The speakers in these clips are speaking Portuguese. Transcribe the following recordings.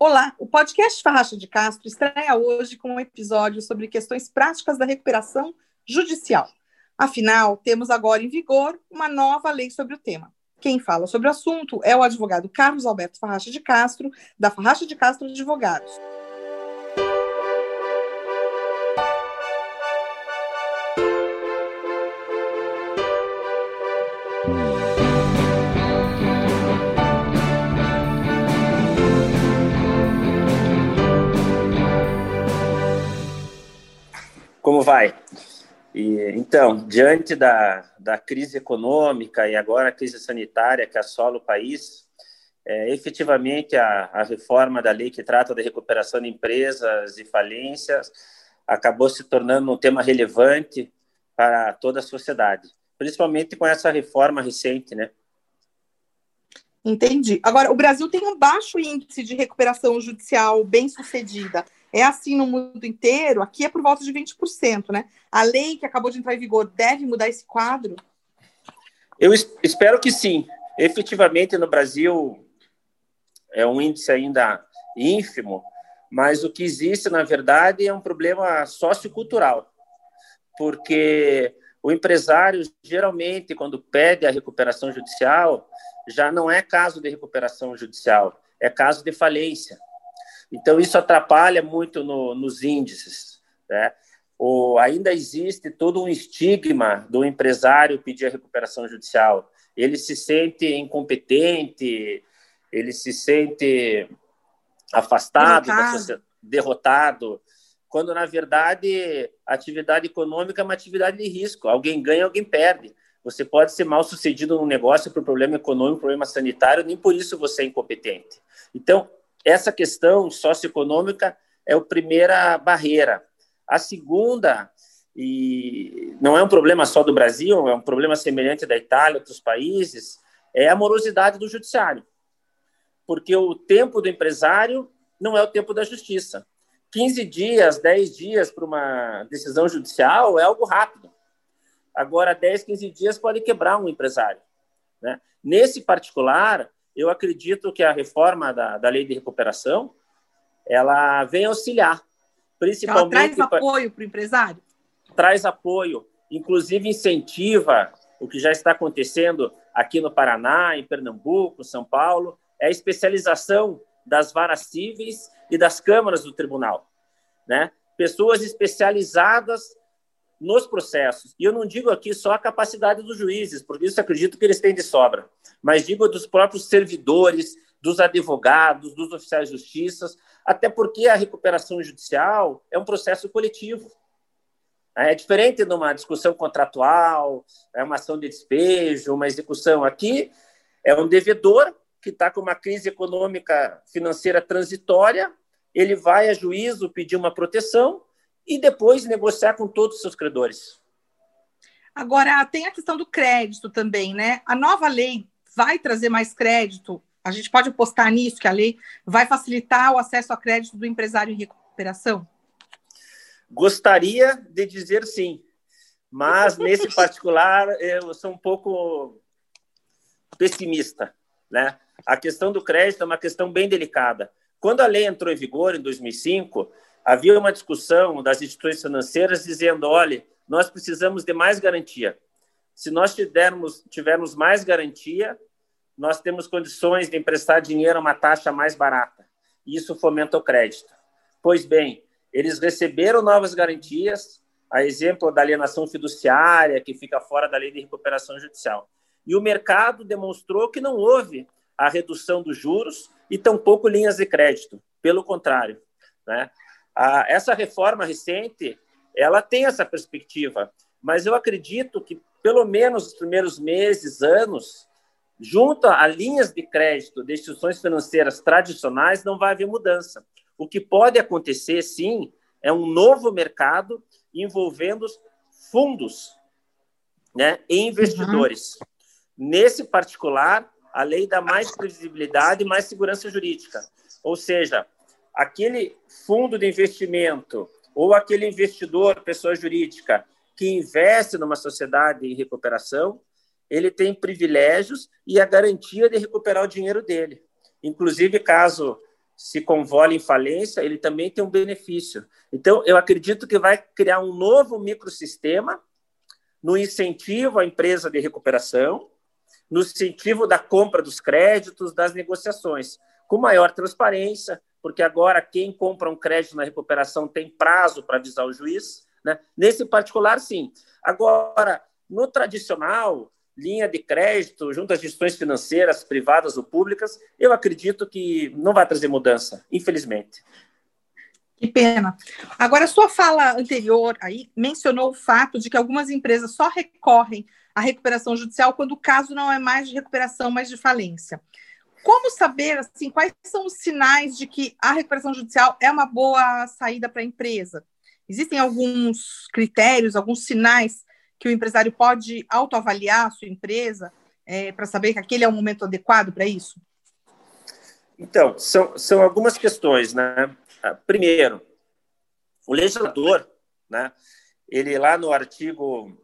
Olá, o podcast Farracha de Castro estreia hoje com um episódio sobre questões práticas da recuperação judicial. Afinal, temos agora em vigor uma nova lei sobre o tema. Quem fala sobre o assunto é o advogado Carlos Alberto Farracha de Castro, da Farracha de Castro Advogados. Como vai? E, então, diante da, da crise econômica e agora a crise sanitária que assola o país, é, efetivamente a, a reforma da lei que trata da recuperação de empresas e falências acabou se tornando um tema relevante para toda a sociedade, principalmente com essa reforma recente, né? Entendi. Agora, o Brasil tem um baixo índice de recuperação judicial bem sucedida. É assim no mundo inteiro, aqui é por volta de 20%, né? A lei que acabou de entrar em vigor deve mudar esse quadro? Eu espero que sim. Efetivamente, no Brasil, é um índice ainda ínfimo, mas o que existe, na verdade, é um problema sociocultural, porque o empresário, geralmente, quando pede a recuperação judicial, já não é caso de recuperação judicial, é caso de falência. Então, isso atrapalha muito no, nos índices. Né? O, ainda existe todo um estigma do empresário pedir a recuperação judicial. Ele se sente incompetente, ele se sente afastado, derrotado. derrotado, quando, na verdade, a atividade econômica é uma atividade de risco. Alguém ganha, alguém perde. Você pode ser mal sucedido num negócio por problema econômico, problema sanitário, nem por isso você é incompetente. Então, essa questão socioeconômica é a primeira barreira. A segunda, e não é um problema só do Brasil, é um problema semelhante da Itália, outros países, é a morosidade do judiciário. Porque o tempo do empresário não é o tempo da justiça. 15 dias, 10 dias para uma decisão judicial é algo rápido. Agora, 10, 15 dias pode quebrar um empresário. Né? Nesse particular, eu acredito que a reforma da, da lei de recuperação ela vem auxiliar, principalmente. Ela traz apoio para o empresário? Traz apoio, inclusive incentiva o que já está acontecendo aqui no Paraná, em Pernambuco, São Paulo, é a especialização das varas cíveis e das câmaras do tribunal. Né? Pessoas especializadas nos processos. E eu não digo aqui só a capacidade dos juízes, porque isso acredito que eles têm de sobra, mas digo dos próprios servidores, dos advogados, dos oficiais de justiça, até porque a recuperação judicial é um processo coletivo. É diferente de uma discussão contratual, é uma ação de despejo, uma execução. Aqui é um devedor que está com uma crise econômica financeira transitória, ele vai a juízo pedir uma proteção, e depois negociar com todos os seus credores. Agora, tem a questão do crédito também, né? A nova lei vai trazer mais crédito? A gente pode apostar nisso, que a lei vai facilitar o acesso a crédito do empresário em recuperação? Gostaria de dizer sim, mas nesse particular eu sou um pouco pessimista, né? A questão do crédito é uma questão bem delicada. Quando a lei entrou em vigor em 2005, havia uma discussão das instituições financeiras dizendo: olha, nós precisamos de mais garantia. Se nós tivermos, tivermos mais garantia, nós temos condições de emprestar dinheiro a uma taxa mais barata. E isso fomenta o crédito. Pois bem, eles receberam novas garantias, a exemplo da alienação fiduciária, que fica fora da lei de recuperação judicial. E o mercado demonstrou que não houve a redução dos juros e tampouco linhas de crédito. Pelo contrário, né? A, essa reforma recente, ela tem essa perspectiva, mas eu acredito que, pelo menos nos primeiros meses, anos, junto a linhas de crédito de instituições financeiras tradicionais, não vai haver mudança. O que pode acontecer, sim, é um novo mercado envolvendo fundos né, e investidores. Uhum. Nesse particular, a lei dá mais previsibilidade e mais segurança jurídica. Ou seja, aquele fundo de investimento ou aquele investidor, pessoa jurídica, que investe numa sociedade em recuperação, ele tem privilégios e a garantia de recuperar o dinheiro dele. Inclusive, caso se convola em falência, ele também tem um benefício. Então, eu acredito que vai criar um novo microsistema no incentivo à empresa de recuperação, no incentivo da compra dos créditos, das negociações, com maior transparência, porque agora quem compra um crédito na recuperação tem prazo para avisar o juiz. Né? Nesse particular, sim. Agora, no tradicional, linha de crédito junto às gestões financeiras, privadas ou públicas, eu acredito que não vai trazer mudança, infelizmente. Que pena. Agora, sua fala anterior aí mencionou o fato de que algumas empresas só recorrem à recuperação judicial quando o caso não é mais de recuperação, mas de falência. Como saber assim quais são os sinais de que a recuperação judicial é uma boa saída para a empresa? Existem alguns critérios, alguns sinais que o empresário pode autoavaliar a sua empresa é, para saber que aquele é o momento adequado para isso? Então, são, são algumas questões, né? Ah, primeiro, o legislador, né? Ele lá no artigo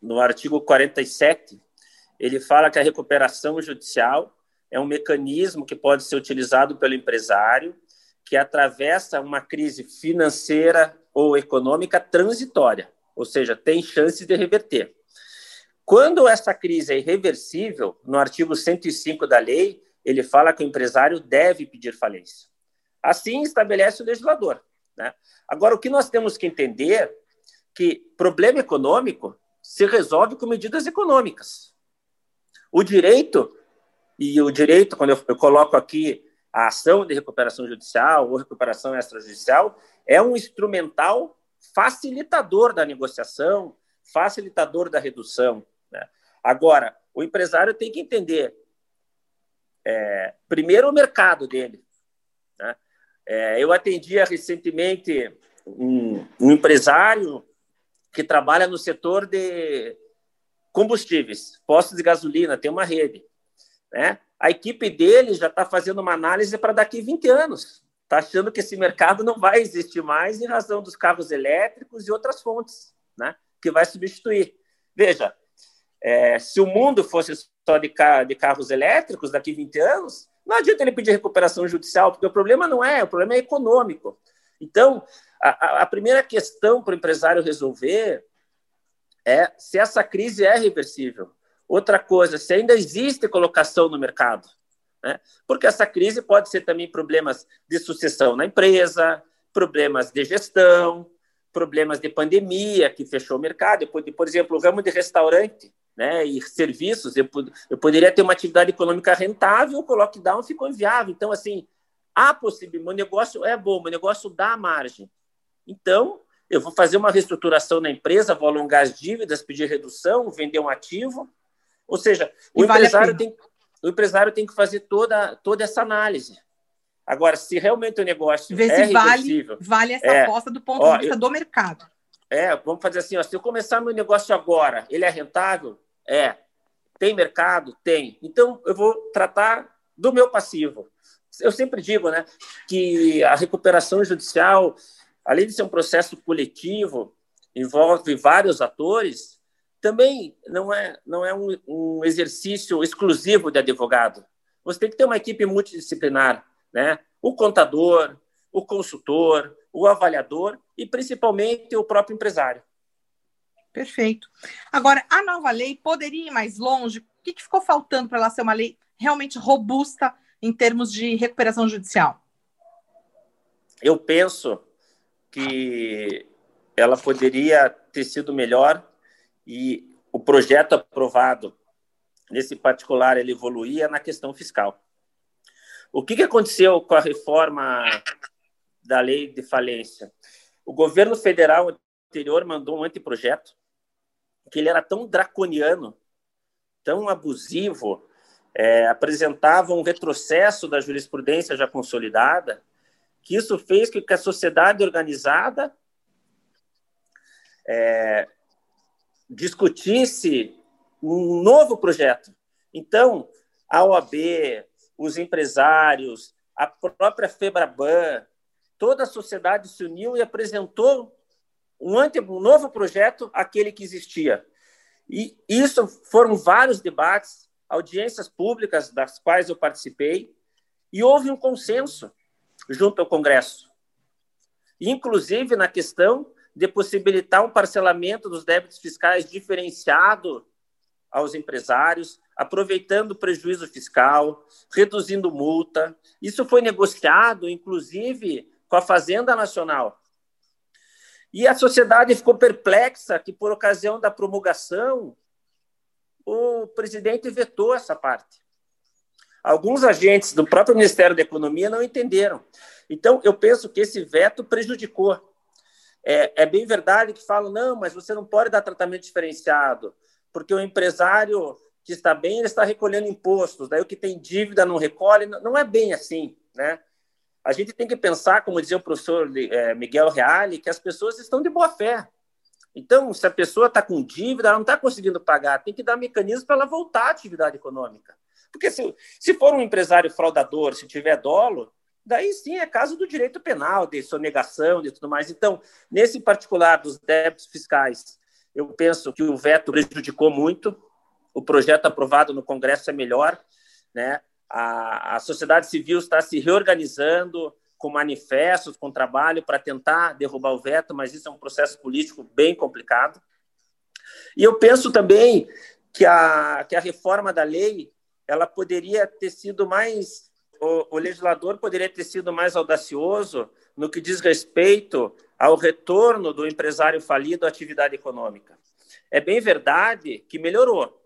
no artigo 47, ele fala que a recuperação judicial é um mecanismo que pode ser utilizado pelo empresário que atravessa uma crise financeira ou econômica transitória ou seja, tem chance de reverter. Quando essa crise é irreversível, no artigo 105 da lei, ele fala que o empresário deve pedir falência. Assim estabelece o legislador. Né? Agora, o que nós temos que entender que problema econômico se resolve com medidas econômicas. O direito, e o direito, quando eu, eu coloco aqui a ação de recuperação judicial ou recuperação extrajudicial, é um instrumental facilitador da negociação, facilitador da redução. Né? Agora, o empresário tem que entender, é, primeiro, o mercado dele. Né? É, eu atendia recentemente um, um empresário que trabalha no setor de combustíveis, postos de gasolina, tem uma rede. Né? A equipe dele já está fazendo uma análise para daqui 20 anos está achando que esse mercado não vai existir mais em razão dos carros elétricos e outras fontes, né? Que vai substituir. Veja, é, se o mundo fosse só de, de carros elétricos daqui a 20 anos, não adianta ele pedir recuperação judicial, porque o problema não é, o problema é econômico. Então, a, a primeira questão para o empresário resolver é se essa crise é reversível. Outra coisa, se ainda existe colocação no mercado. Né? Porque essa crise pode ser também problemas de sucessão na empresa, problemas de gestão, problemas de pandemia que fechou o mercado. Por, exemplo, o ramo de restaurante né, e serviços, eu, eu poderia ter uma atividade econômica rentável, o lockdown ficou inviável. Então, assim, há possibilidade, meu negócio é bom, meu negócio dá margem. Então, eu vou fazer uma reestruturação na empresa, vou alongar as dívidas, pedir redução, vender um ativo. Ou seja, o empresário tem o empresário tem que fazer toda, toda essa análise. Agora, se realmente o negócio Ver é se vale, vale essa é, aposta do ponto ó, de vista eu, do mercado. É, vamos fazer assim, ó, se eu começar meu negócio agora, ele é rentável? É. Tem mercado? Tem. Então, eu vou tratar do meu passivo. Eu sempre digo né, que a recuperação judicial, além de ser um processo coletivo, envolve vários atores, também não é, não é um, um exercício exclusivo de advogado. Você tem que ter uma equipe multidisciplinar, né? O contador, o consultor, o avaliador e principalmente o próprio empresário. Perfeito. Agora, a nova lei poderia ir mais longe? O que, que ficou faltando para ela ser uma lei realmente robusta em termos de recuperação judicial? Eu penso que ela poderia ter sido melhor e o projeto aprovado, nesse particular, ele evoluía na questão fiscal. O que, que aconteceu com a reforma da lei de falência? O governo federal anterior mandou um anteprojeto que ele era tão draconiano, tão abusivo, é, apresentava um retrocesso da jurisprudência já consolidada, que isso fez que a sociedade organizada é, discutisse um novo projeto. Então, a OAB, os empresários, a própria Febraban, toda a sociedade se uniu e apresentou um, ante, um novo projeto, aquele que existia. E isso foram vários debates, audiências públicas das quais eu participei, E houve um consenso junto ao Congresso, inclusive na questão de possibilitar um parcelamento dos débitos fiscais diferenciado aos empresários, aproveitando o prejuízo fiscal, reduzindo multa. Isso foi negociado, inclusive, com a Fazenda Nacional. E a sociedade ficou perplexa que, por ocasião da promulgação, o presidente vetou essa parte. Alguns agentes do próprio Ministério da Economia não entenderam. Então, eu penso que esse veto prejudicou. É, é bem verdade que falam, não, mas você não pode dar tratamento diferenciado, porque o empresário que está bem, ele está recolhendo impostos, daí o que tem dívida não recolhe, não é bem assim, né? A gente tem que pensar, como dizia o professor é, Miguel Reale, que as pessoas estão de boa fé. Então, se a pessoa está com dívida, ela não está conseguindo pagar, tem que dar mecanismo para ela voltar à atividade econômica. Porque se, se for um empresário fraudador, se tiver dolo, daí sim é caso do direito penal, de sonegação, de tudo mais. Então, nesse particular dos débitos fiscais, eu penso que o veto prejudicou muito. O projeto aprovado no Congresso é melhor, né? A, a sociedade civil está se reorganizando com manifestos, com trabalho para tentar derrubar o veto, mas isso é um processo político bem complicado. E eu penso também que a, que a reforma da lei ela poderia ter sido mais o, o, legislador poderia ter sido mais audacioso no que diz respeito ao retorno do empresário falido à atividade econômica. É bem verdade que melhorou.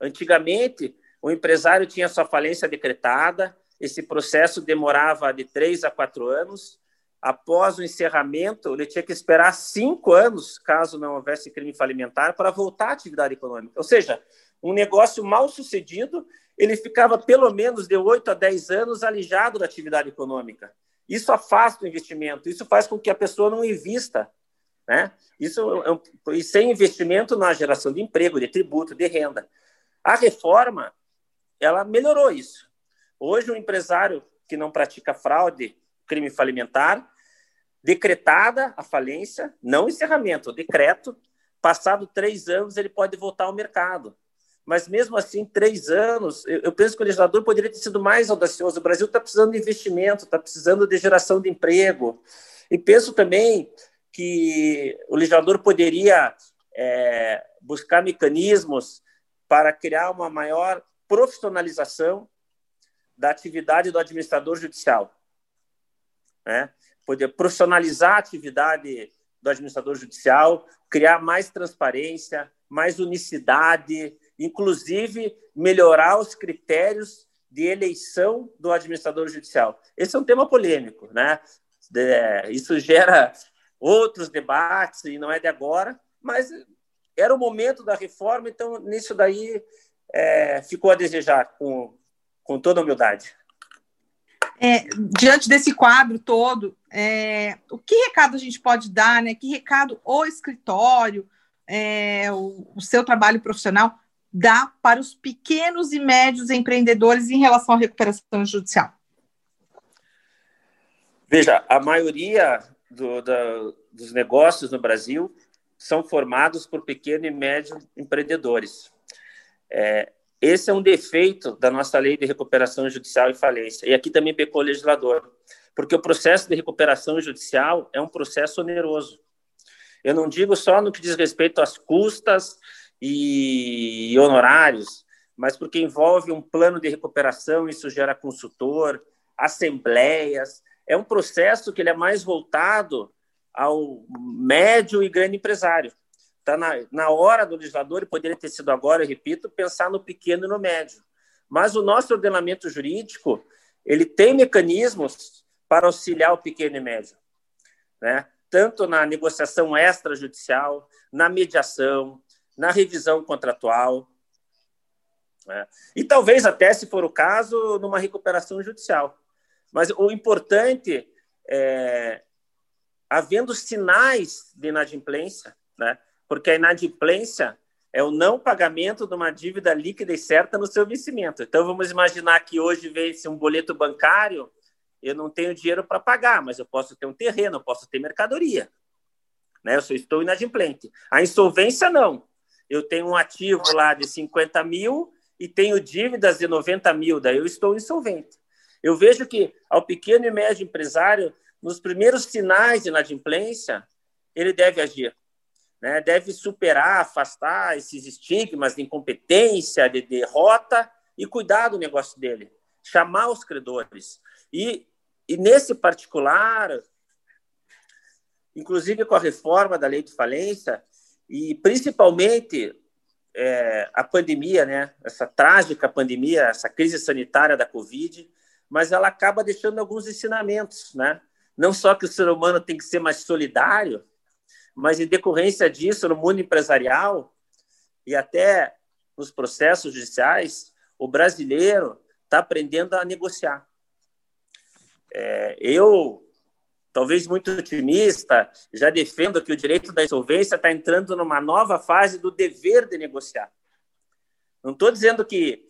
Antigamente, o empresário tinha sua falência decretada, esse processo demorava de três a quatro anos. Após o encerramento, ele tinha que esperar cinco anos, caso não houvesse crime falimentar, para voltar à atividade econômica. Ou seja, um negócio mal sucedido ele ficava pelo menos de 8 a 10 anos alijado da atividade econômica. Isso afasta o investimento, isso faz com que a pessoa não invista. Né? Isso, é e sem investimento há geração de emprego, de tributo, de renda. A reforma, ela melhorou isso. Hoje, o um empresário que não pratica fraude, crime falimentar, decretada a falência, não encerramento, decreto, passado três anos, ele pode voltar ao mercado mas mesmo assim, três anos, eu, penso que o legislador poderia ter sido mais audacioso. O Brasil está precisando de investimento, está precisando de geração de emprego. E penso também que o legislador poderia é, buscar mecanismos para criar uma maior profissionalização da atividade do administrador judicial. Né? Poder profissionalizar a atividade do administrador judicial, criar mais transparência, mais unicidade, inclusive melhorar os critérios de eleição do administrador judicial. Esse é um tema polêmico, né? Isso gera outros debates e não é de agora, mas era o momento da reforma, então nisso daí é, ficou a desejar, com, com toda humildade. É, diante desse quadro todo, é, o que recado a gente pode dar, né? Que recado o escritório, é, o, o seu trabalho profissional dá para os pequenos e médios empreendedores em relação à recuperação judicial? Veja, a maioria do, da, dos negócios no Brasil são formados por pequenos e médios empreendedores. É, esse é um defeito da nossa lei de recuperação judicial e falência. E aqui também pecou o legislador, porque o processo de recuperação judicial é um processo oneroso. Eu não digo só no que diz respeito às custas e honorários, mas porque envolve um plano de recuperação, isso gera consultor, assembleias. É um processo que ele é mais voltado ao médio e grande empresário. Está na, na hora do legislador, e poderia ter sido agora, eu repito, pensar no pequeno e no médio. Mas o nosso ordenamento jurídico, ele tem mecanismos para auxiliar o pequeno e médio. Né? Tanto na negociação extrajudicial, na mediação, na revisão contratual, né? e talvez até, se for o caso, numa recuperação judicial. Mas o importante é, havendo sinais de inadimplência, né? porque a inadimplência é o não pagamento de uma dívida líquida e certa no seu vencimento. Então, vamos imaginar que hoje vence um boleto bancário, eu não tenho dinheiro para pagar, mas eu posso ter um terreno, eu posso ter mercadoria. Né? Eu só estou inadimplente. A insolvência, não eu tenho um ativo lá de 50 mil e tenho dívidas de 90 mil, daí eu estou insolvente. Eu vejo que ao pequeno e médio empresário, nos primeiros sinais de inadimplência, ele deve agir. Né? Deve superar, afastar esses estigmas de incompetência, de derrota e cuidar do negócio dele. Chamar os credores. E, e nesse particular, inclusive com a reforma da lei de falência, e principalmente é, a pandemia, né? essa trágica pandemia, essa crise sanitária da Covid, mas ela acaba deixando alguns ensinamentos. Né? Não só que o ser humano tem que ser mais solidário, mas em decorrência disso, no mundo empresarial e até nos processos judiciais, o brasileiro está aprendendo a negociar. É, eu talvez muito otimista, já defendo que o direito da insolvência está entrando numa nova fase do dever de negociar. Não estou dizendo que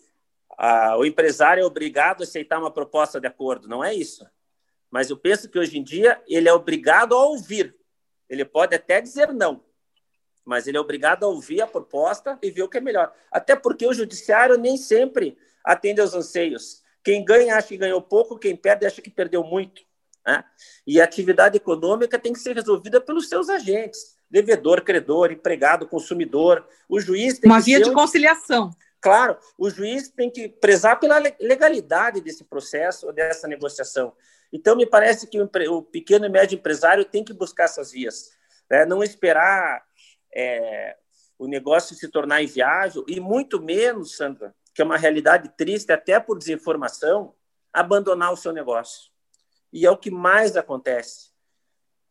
ah, o empresário é obrigado a aceitar uma proposta de acordo, não é isso. Mas eu penso que hoje em dia ele é obrigado a ouvir. Ele pode até dizer não, mas ele é obrigado a ouvir a proposta e ver o que é melhor. Até porque o judiciário nem sempre atende aos anseios. Quem ganha acha que ganhou pouco, quem perde acha que perdeu muito. Né? E a atividade econômica tem que ser resolvida pelos seus agentes, devedor, credor, empregado, consumidor. O juiz tem Uma que via de um... conciliação. Claro, o juiz tem que prezar pela legalidade desse processo, dessa negociação. Então, me parece que o pequeno e médio empresário tem que buscar essas vias, né? não esperar é, o negócio se tornar inviável, e muito menos, Sandra, que é uma realidade triste, até por desinformação, abandonar o seu negócio e é o que mais acontece.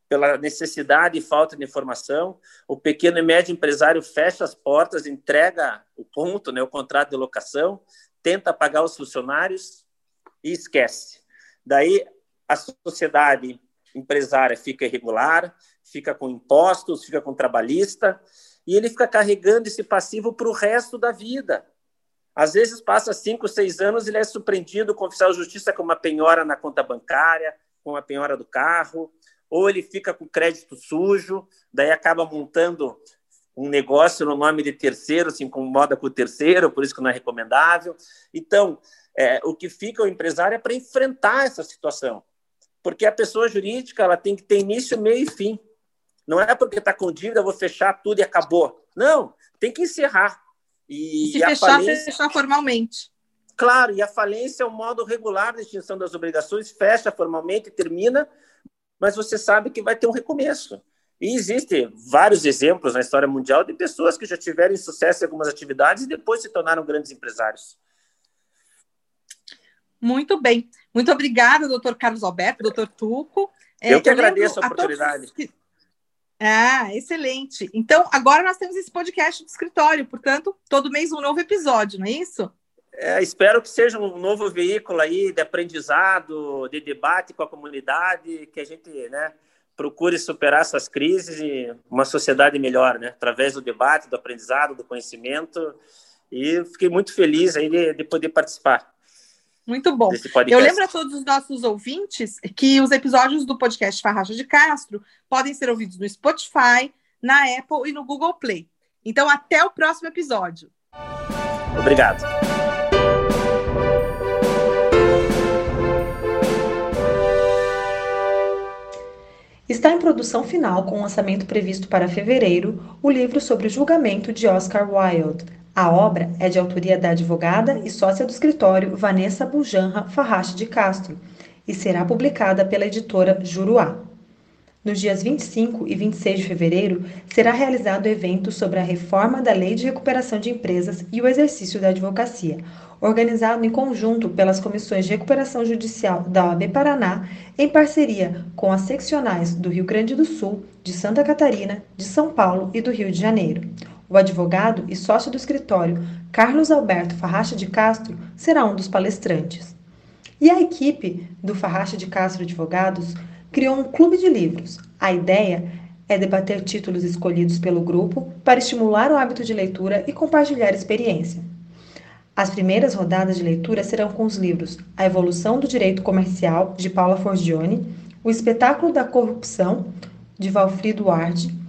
Pela necessidade e falta de informação, o pequeno e médio empresário fecha as portas, entrega o ponto, né, o contrato de locação, tenta pagar os funcionários e esquece. Daí a sociedade empresária fica irregular, fica com impostos, fica com trabalhista, e ele fica carregando esse passivo para o resto da vida. Às vezes passa cinco, seis anos e ele é surpreendido com o oficial de justiça com uma penhora na conta bancária, com a penhora do carro, ou ele fica com crédito sujo, daí acaba montando um negócio no nome de terceiro, se incomoda com o terceiro, por isso que não é recomendável. Então, é, o que fica o empresário é para enfrentar essa situação, porque a pessoa jurídica ela tem que ter início, meio e fim. Não é porque está com dívida, vou fechar tudo e acabou. Não, tem que encerrar. E, e se e fechar, falência... fechar formalmente. Claro, e a falência é o modo regular de extinção das obrigações, fecha formalmente, termina, mas você sabe que vai ter um recomeço. E existem vários exemplos na história mundial de pessoas que já tiveram sucesso em algumas atividades e depois se tornaram grandes empresários. Muito bem. Muito obrigada, doutor Carlos Alberto, doutor Tuco. É, eu que eu agradeço a oportunidade. A. Ah, excelente. Então, agora nós temos esse podcast do escritório, portanto, todo mês um novo episódio, não é isso? É, espero que seja um novo veículo aí de aprendizado, de debate com a comunidade, que a gente né, procure superar essas crises e uma sociedade melhor, né, através do debate, do aprendizado, do conhecimento. E fiquei muito feliz aí de, de poder participar. Muito bom. Eu lembro a todos os nossos ouvintes que os episódios do podcast Farracha de Castro podem ser ouvidos no Spotify, na Apple e no Google Play. Então, até o próximo episódio. Obrigado. Está em produção final, com lançamento previsto para fevereiro, o livro sobre o julgamento de Oscar Wilde. A obra é de autoria da advogada e sócia do escritório Vanessa Bujanra Farrache de Castro e será publicada pela editora Juruá. Nos dias 25 e 26 de fevereiro, será realizado o evento sobre a reforma da Lei de Recuperação de Empresas e o exercício da advocacia, organizado em conjunto pelas comissões de recuperação judicial da OAB Paraná, em parceria com as seccionais do Rio Grande do Sul, de Santa Catarina, de São Paulo e do Rio de Janeiro. O advogado e sócio do escritório, Carlos Alberto Farracha de Castro, será um dos palestrantes. E a equipe do Farracha de Castro Advogados criou um clube de livros. A ideia é debater títulos escolhidos pelo grupo para estimular o hábito de leitura e compartilhar experiência. As primeiras rodadas de leitura serão com os livros A Evolução do Direito Comercial, de Paula Forgione, O Espetáculo da Corrupção, de Valfrido Arde,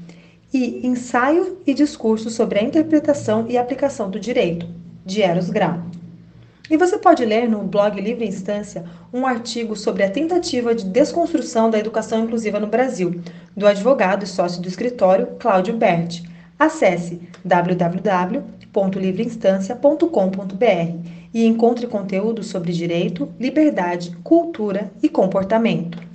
e Ensaio e Discurso sobre a Interpretação e Aplicação do Direito, de Eros Grau. E você pode ler no blog Livre Instância um artigo sobre a tentativa de desconstrução da educação inclusiva no Brasil, do advogado e sócio do escritório Cláudio Berti. Acesse www.livreinstância.com.br e encontre conteúdo sobre direito, liberdade, cultura e comportamento.